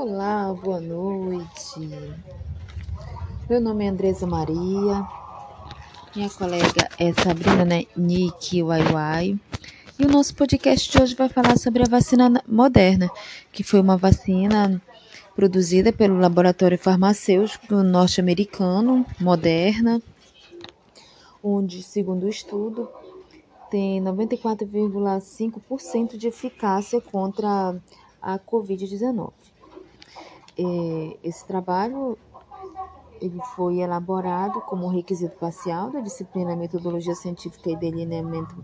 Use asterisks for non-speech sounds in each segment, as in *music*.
Olá, boa noite. Meu nome é Andresa Maria. Minha colega é Sabrina Nick Waiwai. E o nosso podcast de hoje vai falar sobre a vacina moderna, que foi uma vacina produzida pelo laboratório farmacêutico norte-americano Moderna, onde, segundo o estudo, tem 94,5% de eficácia contra a Covid-19. É, esse trabalho ele foi elaborado como requisito parcial da disciplina Metodologia Científica e Delineamento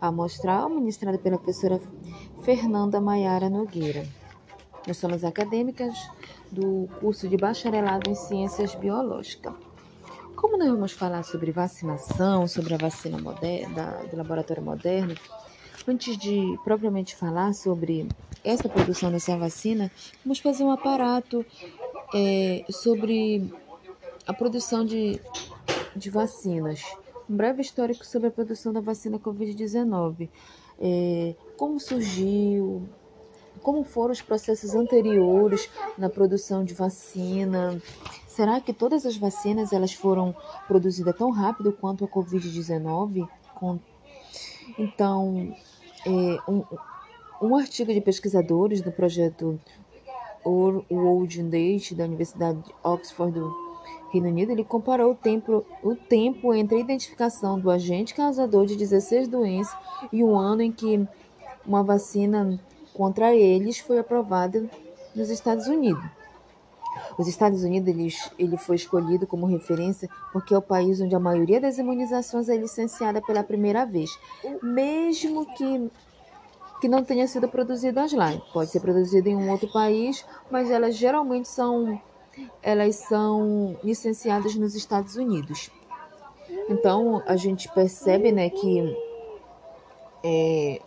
Amostral, ministrada pela professora Fernanda Maiara Nogueira. Nós somos acadêmicas do curso de bacharelado em Ciências Biológicas. Como nós vamos falar sobre vacinação, sobre a vacina moderna, do laboratório moderno, antes de propriamente falar sobre essa produção dessa vacina, vamos fazer um aparato é, sobre a produção de, de vacinas. Um breve histórico sobre a produção da vacina Covid-19. É, como surgiu, como foram os processos anteriores na produção de vacina. Será que todas as vacinas elas foram produzidas tão rápido quanto a Covid-19? Então, um, um artigo de pesquisadores do projeto World Date da Universidade de Oxford do Reino Unido, ele comparou o tempo, o tempo entre a identificação do agente causador de 16 doenças e o ano em que uma vacina contra eles foi aprovada nos Estados Unidos. Os Estados Unidos ele, ele foi escolhido como referência porque é o país onde a maioria das imunizações é licenciada pela primeira vez, mesmo que que não tenha sido produzidas lá. Pode ser produzida em um outro país, mas elas geralmente são elas são licenciadas nos Estados Unidos. Então a gente percebe, né, que é,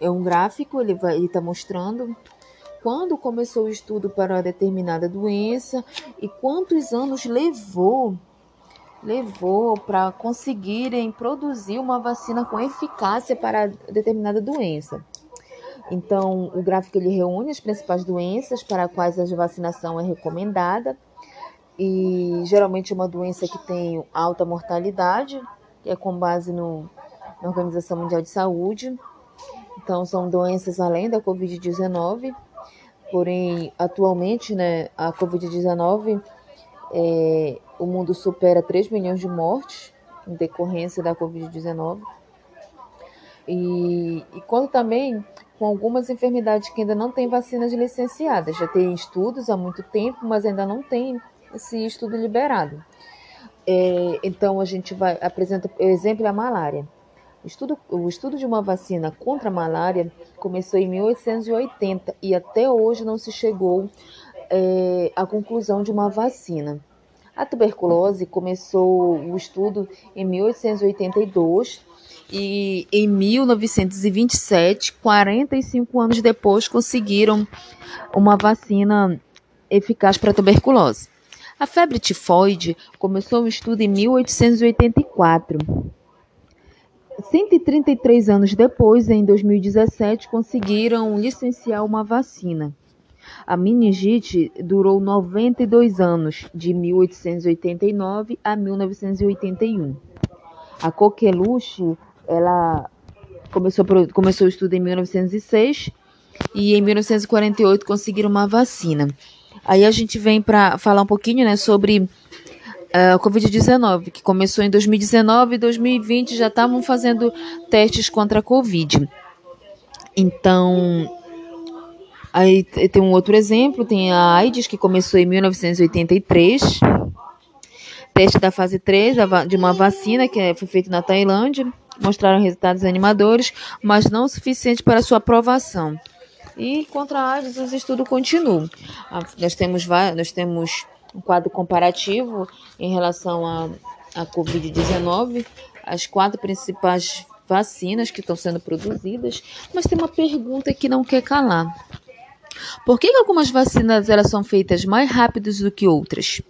é um gráfico, ele vai está mostrando quando começou o estudo para uma determinada doença e quantos anos levou levou para conseguirem produzir uma vacina com eficácia para determinada doença. Então, o gráfico ele reúne as principais doenças para as quais a vacinação é recomendada e geralmente é uma doença que tem alta mortalidade, que é com base no, na Organização Mundial de Saúde. Então, são doenças além da Covid-19, porém, atualmente, né, a Covid-19, é, o mundo supera 3 milhões de mortes em decorrência da Covid-19. E, e quando também com algumas enfermidades que ainda não têm vacinas licenciadas. Já tem estudos há muito tempo, mas ainda não tem esse estudo liberado. É, então a gente vai apresenta o exemplo é a malária. O estudo, o estudo de uma vacina contra a malária começou em 1880 e até hoje não se chegou é, à conclusão de uma vacina. A tuberculose começou o estudo em 1882 e em 1927, 45 anos depois, conseguiram uma vacina eficaz para a tuberculose. A febre tifoide começou o estudo em 1884. 133 anos depois, em 2017, conseguiram licenciar uma vacina. A meningite durou 92 anos, de 1889 a 1981. A coqueluche ela começou, começou o estudo em 1906 e em 1948 conseguiram uma vacina. Aí a gente vem para falar um pouquinho né, sobre a Covid-19, que começou em 2019 e 2020 já estavam fazendo testes contra a Covid. Então, aí tem um outro exemplo, tem a AIDS, que começou em 1983. Teste da fase 3 de uma vacina que é, foi feito na Tailândia mostraram resultados animadores, mas não o suficiente para sua aprovação. E contra a AIDS, os estudos continuam. Ah, nós temos, nós temos um quadro comparativo em relação à a, a Covid-19, as quatro principais vacinas que estão sendo produzidas, mas tem uma pergunta que não quer calar. Por que, algumas vacinas elas são feitas mais rápidas do que outras?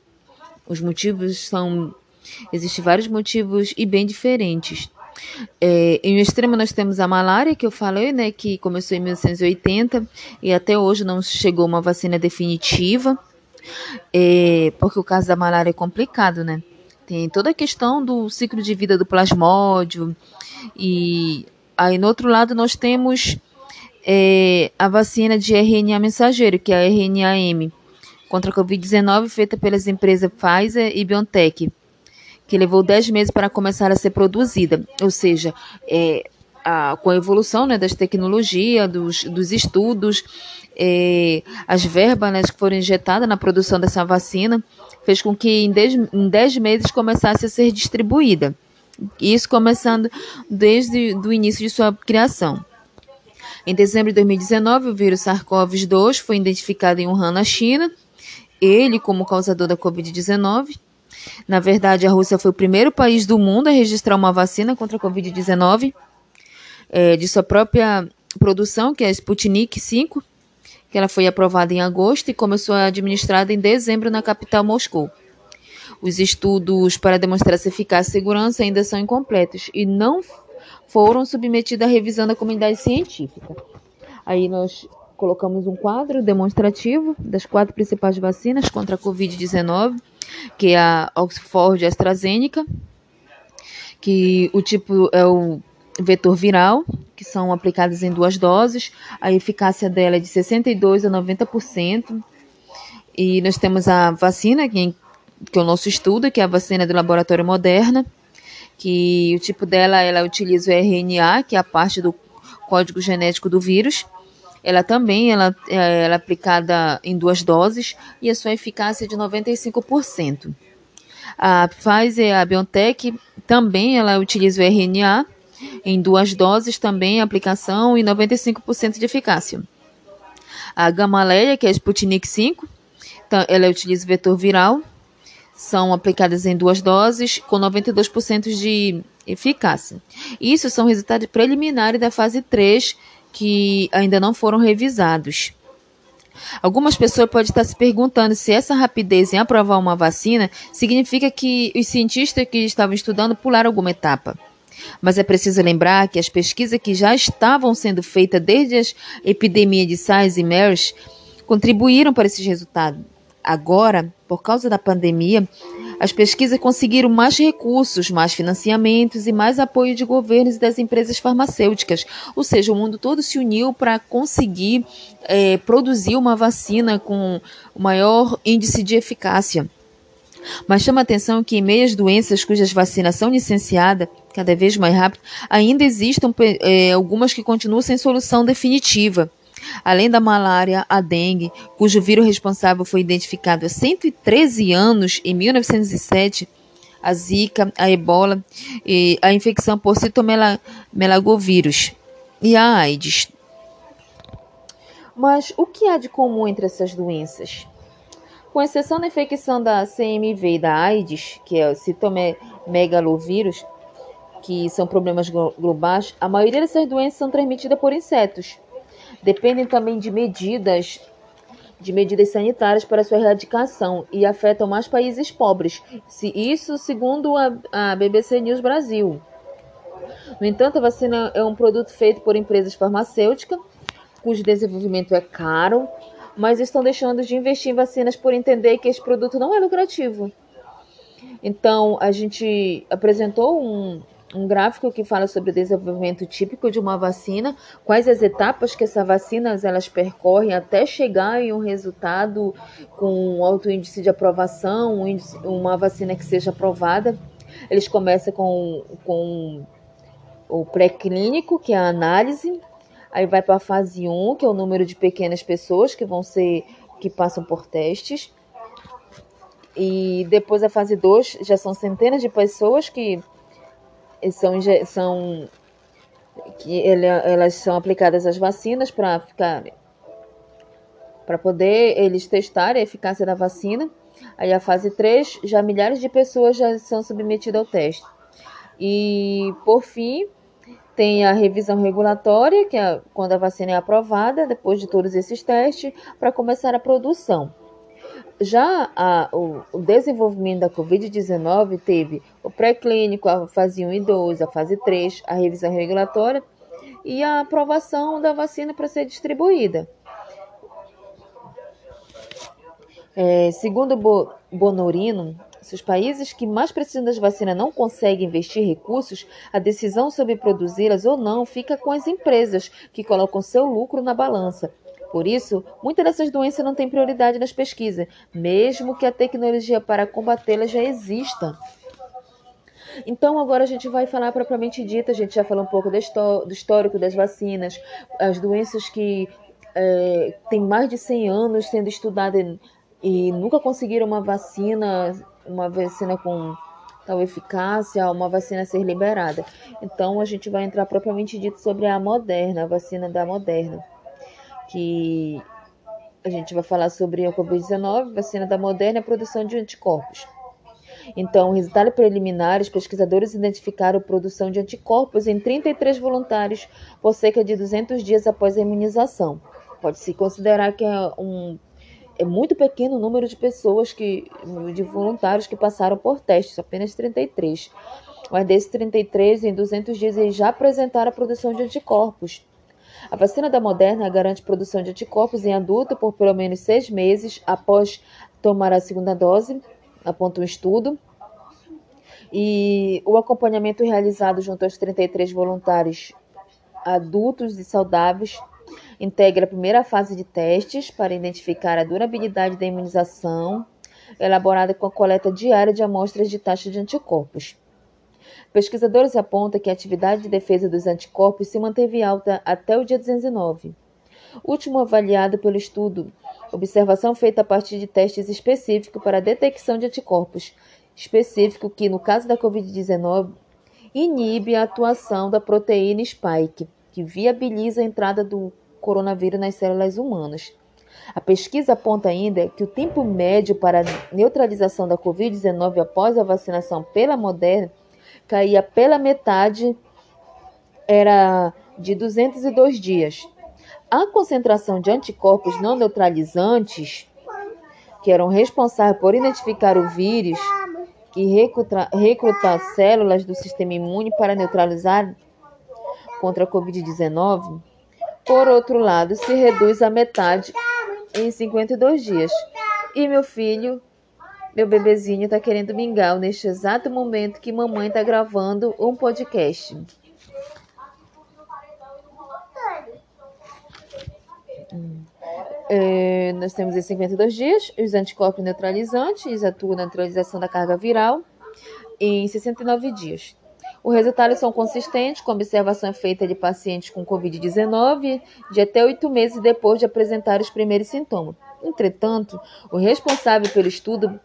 Os motivos são existem vários motivos e bem diferentes. É, em extremo nós temos a malária, que eu falei, né, que começou em 1980 e até hoje não chegou uma vacina definitiva, é, porque o caso da malária é complicado, né? Tem toda a questão do ciclo de vida do plasmódio e aí no outro lado nós temos é, a vacina de RNA mensageiro, que é a RNA-M, contra a Covid-19, feita pelas empresas Pfizer e BioNTech que levou 10 meses para começar a ser produzida. Ou seja, é, a, com a evolução né, das tecnologias, dos, dos estudos, é, as verbas né, que foram injetadas na produção dessa vacina, fez com que em 10, em 10 meses começasse a ser distribuída. Isso começando desde o início de sua criação. Em dezembro de 2019, o vírus SARS-CoV-2 foi identificado em Wuhan, na China, ele como causador da Covid-19. Na verdade, a Rússia foi o primeiro país do mundo a registrar uma vacina contra a Covid-19 é, de sua própria produção, que é a Sputnik 5, que ela foi aprovada em agosto e começou a administrada em dezembro na capital Moscou. Os estudos para demonstrar essa eficácia e segurança ainda são incompletos e não foram submetidos à revisão da comunidade científica. Aí nós colocamos um quadro demonstrativo das quatro principais vacinas contra a Covid-19 que é a Oxford AstraZeneca, que o tipo é o vetor viral, que são aplicadas em duas doses. A eficácia dela é de 62 a 90%. E nós temos a vacina, que, que é o nosso estudo, que é a vacina do laboratório Moderna, que o tipo dela, ela utiliza o RNA, que é a parte do código genético do vírus, ela também ela, é, ela é aplicada em duas doses e a sua eficácia é de 95%. A Pfizer a BioNTech também ela utiliza o RNA em duas doses também aplicação e 95% de eficácia. A Gamaleya, que é a Sputnik 5, ela utiliza vetor viral, são aplicadas em duas doses com 92% de eficácia. Isso são resultados preliminares da fase 3 que ainda não foram revisados. Algumas pessoas podem estar se perguntando se essa rapidez em aprovar uma vacina significa que os cientistas que estavam estudando pularam alguma etapa. Mas é preciso lembrar que as pesquisas que já estavam sendo feitas desde as epidemias de SARS e MERS contribuíram para esses resultados. Agora, por causa da pandemia, as pesquisas conseguiram mais recursos, mais financiamentos e mais apoio de governos e das empresas farmacêuticas. Ou seja, o mundo todo se uniu para conseguir é, produzir uma vacina com maior índice de eficácia. Mas chama atenção que em meio às doenças cujas vacinas são licenciadas cada vez mais rápido, ainda existem é, algumas que continuam sem solução definitiva. Além da malária, a dengue, cujo vírus responsável foi identificado há 113 anos, em 1907, a zika, a ebola e a infecção por citomegalovírus e a AIDS. Mas o que há de comum entre essas doenças? Com exceção da infecção da CMV e da AIDS, que é o citomegalovírus, que são problemas globais, a maioria dessas doenças são transmitidas por insetos, dependem também de medidas de medidas sanitárias para sua erradicação e afetam mais países pobres. Isso segundo a, a BBC News Brasil. No entanto, a vacina é um produto feito por empresas farmacêuticas, cujo desenvolvimento é caro, mas estão deixando de investir em vacinas por entender que esse produto não é lucrativo. Então, a gente apresentou um, um gráfico que fala sobre o desenvolvimento típico de uma vacina, quais as etapas que essas vacinas elas percorrem até chegar em um resultado com um alto índice de aprovação, um índice, uma vacina que seja aprovada. Eles começam com, com o pré-clínico, que é a análise, aí vai para a fase 1, que é o número de pequenas pessoas que vão ser que passam por testes. E depois a fase 2 já são centenas de pessoas que são, são que elas são aplicadas as vacinas para ficar para poder eles testarem a eficácia da vacina. Aí a fase 3, já milhares de pessoas já são submetidas ao teste. E por fim, tem a revisão regulatória, que é quando a vacina é aprovada, depois de todos esses testes, para começar a produção. Já a, o, o, desenvolvimento da Covid-19 teve o pré-clínico, a fase 1 e 2, a fase 3, a revisão regulatória e a aprovação da vacina para ser distribuída. É, segundo Bo, Bonorino, se os países que mais precisam das vacinas não conseguem investir recursos, a decisão sobre produzi-las ou não fica com as empresas, que colocam seu lucro na balança. Por isso, muitas dessas doenças não têm prioridade nas pesquisas, mesmo que a tecnologia para combatê-las já exista. Então, agora a gente vai falar propriamente dita. A gente já falou um pouco do histórico das vacinas, as doenças que é, têm mais de 100 anos sendo estudadas e nunca conseguiram uma vacina, uma vacina com tal eficácia, uma vacina ser liberada. Então, a gente vai entrar propriamente dito sobre a Moderna, a vacina da Moderna, que a gente vai falar sobre a Covid-19, vacina da Moderna e a produção de anticorpos. Então, resultados preliminares, pesquisadores identificaram produção de anticorpos em 33 voluntários por cerca de 200 dias após a imunização. Pode-se considerar que é um é muito pequeno o número de pessoas que de voluntários que passaram por testes, apenas 33. Mas desses 33, em 200 dias eles já apresentaram a produção de anticorpos. A vacina da Moderna garante produção de anticorpos em adulto por pelo menos seis meses após tomar a segunda dose aponta um estudo. E o acompanhamento realizado junto aos 33 voluntários adultos e saudáveis integra a primeira fase de testes para identificar a durabilidade da imunização, elaborada com a coleta diária de amostras de taxa de anticorpos. Pesquisadores apontam que a atividade de defesa dos anticorpos se manteve alta até o dia 19. Último avaliado pelo estudo Observação feita a partir de testes específicos para a detecção de anticorpos, específico que, no caso da Covid-19, inibe a atuação da proteína spike, que viabiliza a entrada do coronavírus nas células humanas. A pesquisa aponta ainda que o tempo médio para a neutralização da Covid-19 após a vacinação pela Moderna caía pela metade, era de 202 dias. A concentração de anticorpos não neutralizantes, que eram responsáveis por identificar o vírus e recrutar, recrutar células do sistema imune para neutralizar contra a Covid-19, por outro lado, se reduz à metade em 52 dias. E meu filho, meu bebezinho, está querendo mingau neste exato momento que mamãe está gravando um podcast. É, nós temos em 52 dias os anticorpos neutralizantes, atuam na neutralização da carga viral em 69 dias. Os resultados são consistentes com observação feita de pacientes com Covid-19 de até oito meses depois de apresentar os primeiros sintomas. Entretanto, os responsáveis pelo estudo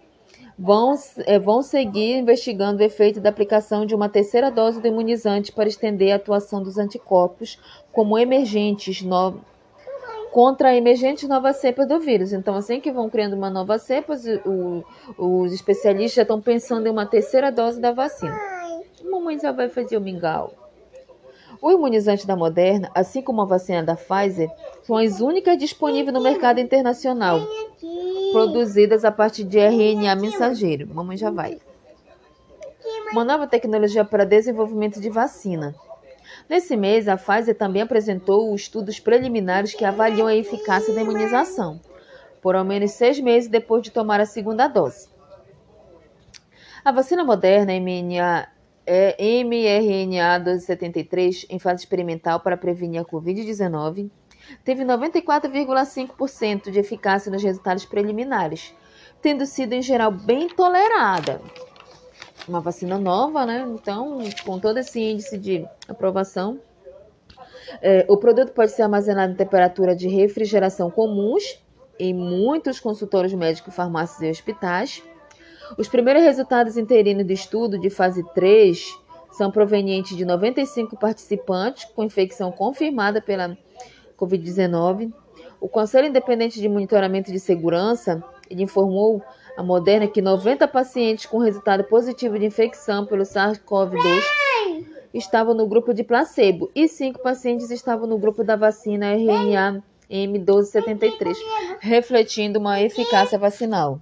vão, é, vão seguir investigando o efeito da aplicação de uma terceira dose do imunizante para estender a atuação dos anticorpos como emergentes novos contra a emergente nova cepa do vírus. Então, assim que vão criando uma nova cepa, o, os especialistas já estão pensando em uma terceira dose da vacina. Mamãe já vai fazer o mingau. O imunizante da Moderna, assim como a vacina da Pfizer, são as únicas disponíveis no mercado internacional, produzidas a partir de RNA mensageiro. Mamãe já vai. Uma nova tecnologia para desenvolvimento de vacina. Nesse mês, a Pfizer também apresentou estudos preliminares que avaliam a eficácia da imunização, por ao menos seis meses depois de tomar a segunda dose. A vacina moderna mRNA, é mRNA 1273, em fase experimental para prevenir a Covid-19, teve 94,5% de eficácia nos resultados preliminares, tendo sido em geral bem tolerada uma vacina nova, né? Então, com todo esse índice de aprovação, é, o produto pode ser armazenado em temperatura de refrigeração comuns em muitos consultórios médicos, farmácias e hospitais. Os primeiros resultados interinos do estudo de fase 3 são provenientes de 95 participantes com infecção confirmada pela Covid-19. O Conselho Independente de Monitoramento de Segurança informou a Moderna que 90 pacientes com resultado positivo de infecção pelo SARS-CoV-2 estavam no grupo de placebo e 5 pacientes estavam no grupo da vacina RNA M1273, refletindo uma eficácia vacinal.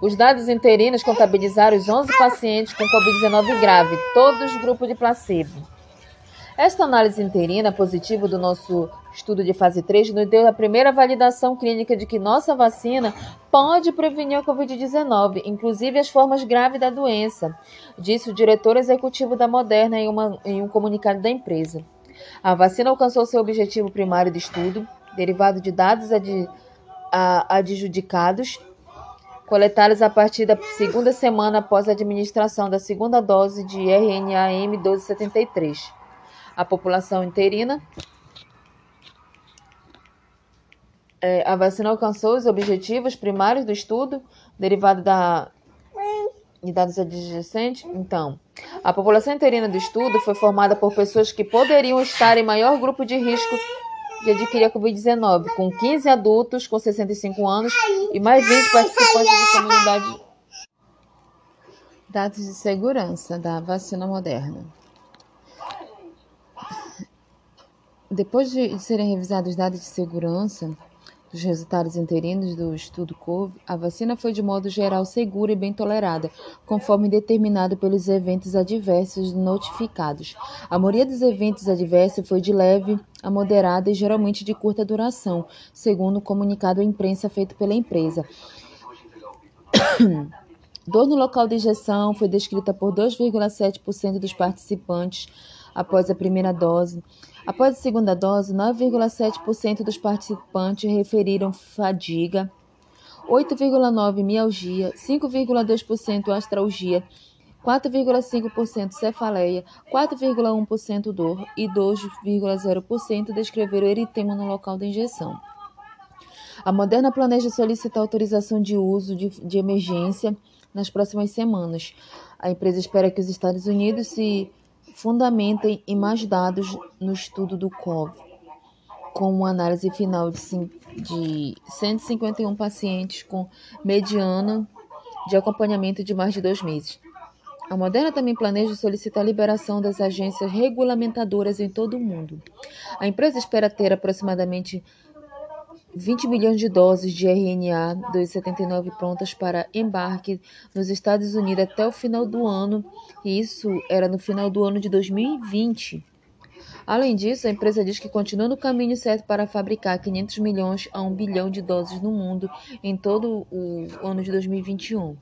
Os dados interinos contabilizaram os 11 pacientes com Covid-19 grave, todos grupo de placebo. Esta análise interina positiva do nosso estudo de fase 3 nos deu a primeira validação clínica de que nossa vacina pode prevenir a Covid-19, inclusive as formas graves da doença, disse o diretor executivo da Moderna em, uma, em um comunicado da empresa. A vacina alcançou seu objetivo primário de estudo, derivado de dados ad, adjudicados coletados a partir da segunda semana após a administração da segunda dose de RNA M1273 a população interina. É, a vacina alcançou os objetivos primários do estudo, derivado da de dados adjacentes. Então, a população interina do estudo foi formada por pessoas que poderiam estar em maior grupo de risco de adquirir a Covid-19, com 15 adultos com 65 anos e mais 20 participantes de comunidade. Dados de segurança da vacina moderna. Depois de serem revisados os dados de segurança dos resultados interinos do estudo COVE, a vacina foi de modo geral segura e bem tolerada, conforme determinado pelos eventos adversos notificados. A maioria dos eventos adversos foi de leve a moderada e geralmente de curta duração, segundo o comunicado à imprensa feito pela empresa. Dor no local de injeção foi descrita por 2,7% dos participantes após a primeira dose. Após a segunda dose, 9,7% dos participantes referiram fadiga, 8,9% mialgia, 5,2% astralgia, 4,5% cefaleia, 4,1% dor e 2,0% descreveram eritema no local da injeção. A Moderna planeja solicitar autorização de uso de, de emergência nas próximas semanas. A empresa espera que os Estados Unidos se fundamentem em mais dados no estudo do COV, com uma análise final de 151 pacientes com mediana de acompanhamento de mais de dois meses. A Moderna também planeja solicitar a liberação das agências regulamentadoras em todo o mundo. A empresa espera ter aproximadamente 20 milhões de doses de RNA 279 prontas para embarque nos Estados Unidos até o final do ano, e isso era no final do ano de 2020. Além disso, a empresa diz que continua no caminho certo para fabricar 500 milhões a 1 bilhão de doses no mundo em todo o ano de 2021.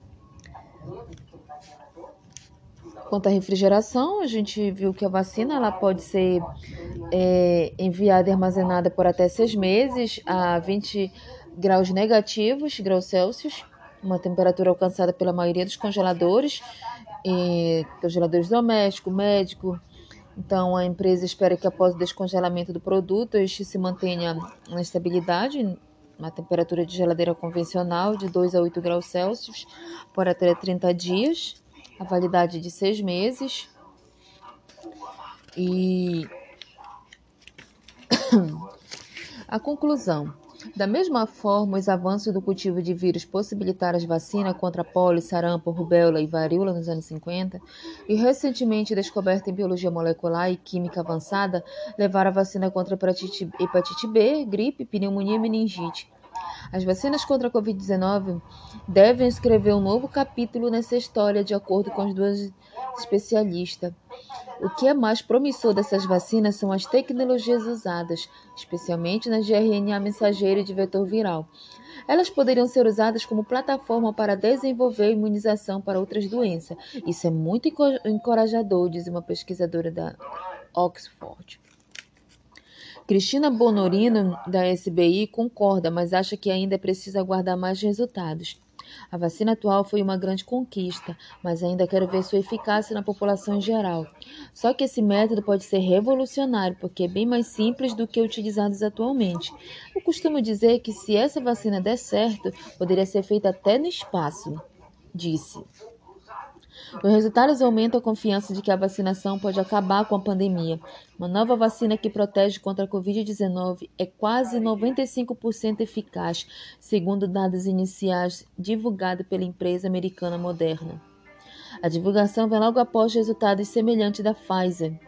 Quanto à refrigeração, a gente viu que a vacina ela pode ser é, enviada e armazenada por até seis meses a 20 graus negativos, graus Celsius, uma temperatura alcançada pela maioria dos congeladores, e, congeladores doméstico, médico. Então, a empresa espera que após o descongelamento do produto, este se mantenha na estabilidade, uma temperatura de geladeira convencional de 2 a 8 graus Celsius por até 30 dias, a validade de seis meses. E *coughs* a conclusão. Da mesma forma, os avanços do cultivo de vírus possibilitaram as vacinas contra polio, sarampo, rubéola e varíola nos anos 50 e recentemente descoberta em biologia molecular e química avançada levaram a vacina contra hepatite B, gripe, pneumonia e meningite. As vacinas contra a Covid-19 devem escrever um novo capítulo nessa história, de acordo com as duas especialistas. O que é mais promissor dessas vacinas são as tecnologias usadas, especialmente nas de RNA mensageiro e de vetor viral. Elas poderiam ser usadas como plataforma para desenvolver imunização para outras doenças. Isso é muito encorajador, diz uma pesquisadora da Oxford. Cristina Bonorino, da SBI, concorda, mas acha que ainda é preciso aguardar mais resultados. A vacina atual foi uma grande conquista, mas ainda quero ver sua eficácia na população em geral. Só que esse método pode ser revolucionário, porque é bem mais simples do que utilizados atualmente. Eu costumo dizer que se essa vacina der certo, poderia ser feita até no espaço, disse. Os resultados aumentam a confiança de que a vacinação pode acabar com a pandemia. Uma nova vacina que protege contra a Covid-19 é quase 95% eficaz, segundo dados iniciais divulgados pela empresa americana Moderna. A divulgação vem logo após resultados semelhantes da Pfizer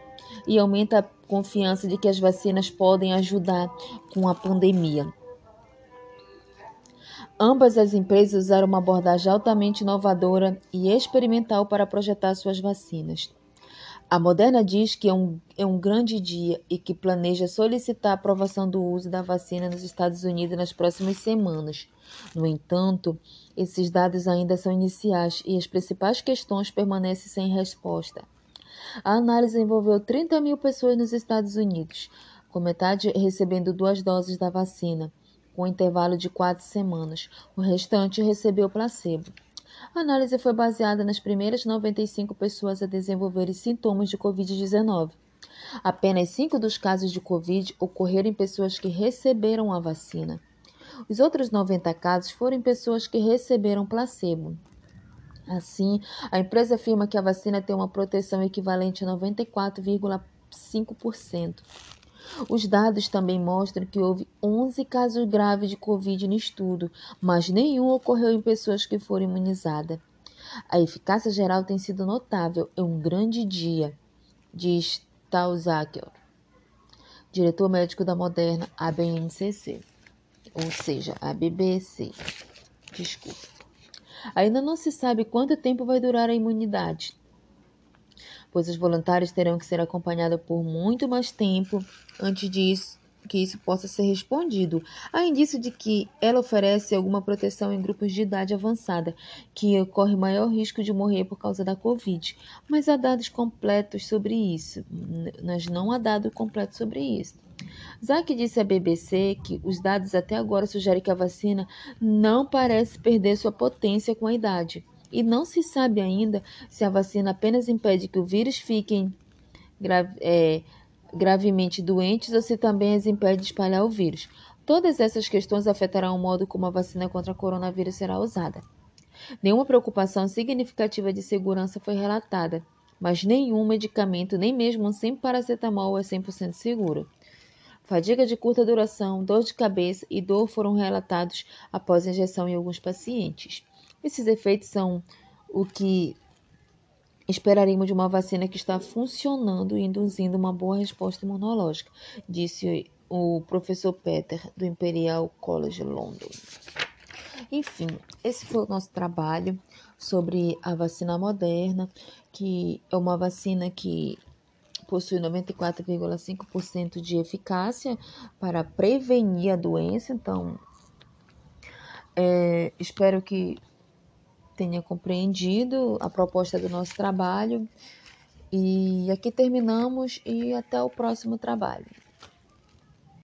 e aumenta a confiança de que as vacinas podem ajudar com a pandemia. Ambas as empresas usaram uma abordagem altamente inovadora e experimental para projetar suas vacinas. A Moderna diz que é um, é um grande dia e que planeja solicitar a aprovação do uso da vacina nos Estados Unidos nas próximas semanas. No entanto, esses dados ainda são iniciais e as principais questões permanecem sem resposta. A análise envolveu 30 mil pessoas nos Estados Unidos, com metade recebendo duas doses da vacina, com um intervalo de quatro semanas. O restante recebeu placebo. A análise foi baseada nas primeiras 95 pessoas a desenvolverem sintomas de Covid-19. Apenas 5 dos casos de Covid ocorreram em pessoas que receberam a vacina. Os outros 90 casos foram em pessoas que receberam placebo. Assim, a empresa afirma que a vacina tem uma proteção equivalente a 94,5%. Os dados também mostram que houve 11 casos graves de Covid no estudo, mas nenhum ocorreu em pessoas que foram imunizadas. A eficácia geral tem sido notável. É um grande dia, diz Tal Zacher, diretor médico da Moderna ABNCC, ou seja, a BBC. Desculpa. Ainda não se sabe quanto tempo vai durar a imunidade, pois os voluntários terão que ser acompanhados por muito mais tempo antes disso que isso possa ser respondido. Há indício de que ela oferece alguma proteção em grupos de idade avançada, que ocorre maior risco de morrer por causa da Covid. Mas há dados completos sobre isso. Mas não há dado completo sobre isso. Zack disse à BBC que os dados até agora sugerem que a vacina não parece perder sua potência com a idade. E não se sabe ainda se a vacina apenas impede que o vírus grave, é, gravemente doentes ou se também as impede de espalhar o vírus. Todas essas questões afetarão o modo como a vacina contra o coronavírus será usada. Nenhuma preocupação significativa de segurança foi relatada, mas nenhum medicamento, nem mesmo um simples paracetamol, é 100% seguro. Fadiga de curta duração, dor de cabeça e dor foram relatados após a injeção em alguns pacientes. Esses efeitos são o que esperaríamos de uma vacina que está funcionando e induzindo uma boa resposta imunológica, disse o professor Peter, do Imperial College London. Enfim, esse foi o nosso trabalho sobre a vacina moderna, que é uma vacina que possui 94,5% de eficácia para prevenir a doença. Então, é, espero que tenha compreendido a proposta do nosso trabalho. E aqui terminamos e até o próximo trabalho.